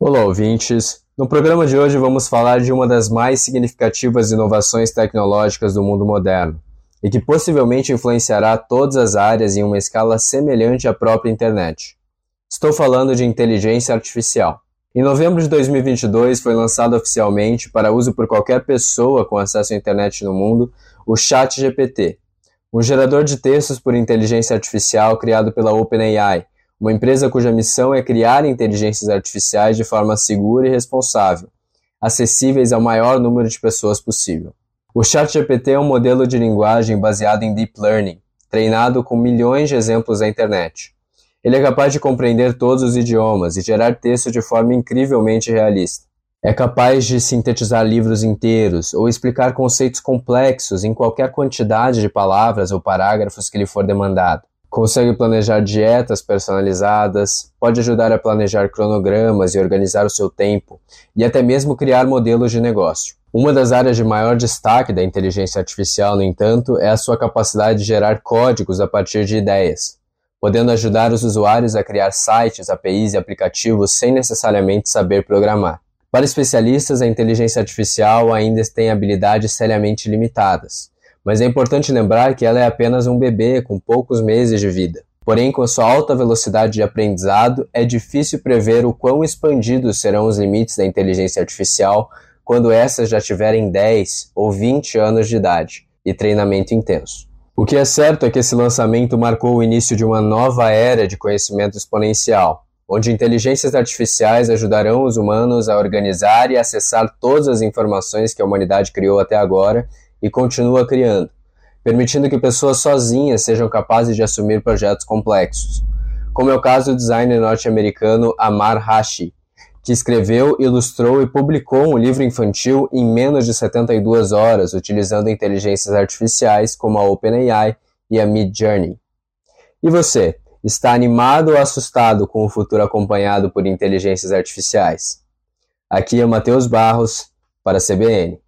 Olá, ouvintes! No programa de hoje vamos falar de uma das mais significativas inovações tecnológicas do mundo moderno e que possivelmente influenciará todas as áreas em uma escala semelhante à própria internet. Estou falando de inteligência artificial. Em novembro de 2022 foi lançado oficialmente para uso por qualquer pessoa com acesso à internet no mundo o ChatGPT, um gerador de textos por inteligência artificial criado pela OpenAI uma empresa cuja missão é criar inteligências artificiais de forma segura e responsável, acessíveis ao maior número de pessoas possível. O ChatGPT é um modelo de linguagem baseado em deep learning, treinado com milhões de exemplos da internet. Ele é capaz de compreender todos os idiomas e gerar texto de forma incrivelmente realista. É capaz de sintetizar livros inteiros ou explicar conceitos complexos em qualquer quantidade de palavras ou parágrafos que lhe for demandado. Consegue planejar dietas personalizadas, pode ajudar a planejar cronogramas e organizar o seu tempo, e até mesmo criar modelos de negócio. Uma das áreas de maior destaque da inteligência artificial, no entanto, é a sua capacidade de gerar códigos a partir de ideias, podendo ajudar os usuários a criar sites, APIs e aplicativos sem necessariamente saber programar. Para especialistas, a inteligência artificial ainda tem habilidades seriamente limitadas mas é importante lembrar que ela é apenas um bebê com poucos meses de vida. Porém, com sua alta velocidade de aprendizado, é difícil prever o quão expandidos serão os limites da inteligência artificial quando essas já tiverem 10 ou 20 anos de idade e treinamento intenso. O que é certo é que esse lançamento marcou o início de uma nova era de conhecimento exponencial, onde inteligências artificiais ajudarão os humanos a organizar e acessar todas as informações que a humanidade criou até agora e continua criando, permitindo que pessoas sozinhas sejam capazes de assumir projetos complexos, como é o caso do designer norte-americano Amar Hashi, que escreveu, ilustrou e publicou um livro infantil em menos de 72 horas, utilizando inteligências artificiais como a OpenAI e a Midjourney. E você, está animado ou assustado com o futuro acompanhado por inteligências artificiais? Aqui é Matheus Barros, para a CBN.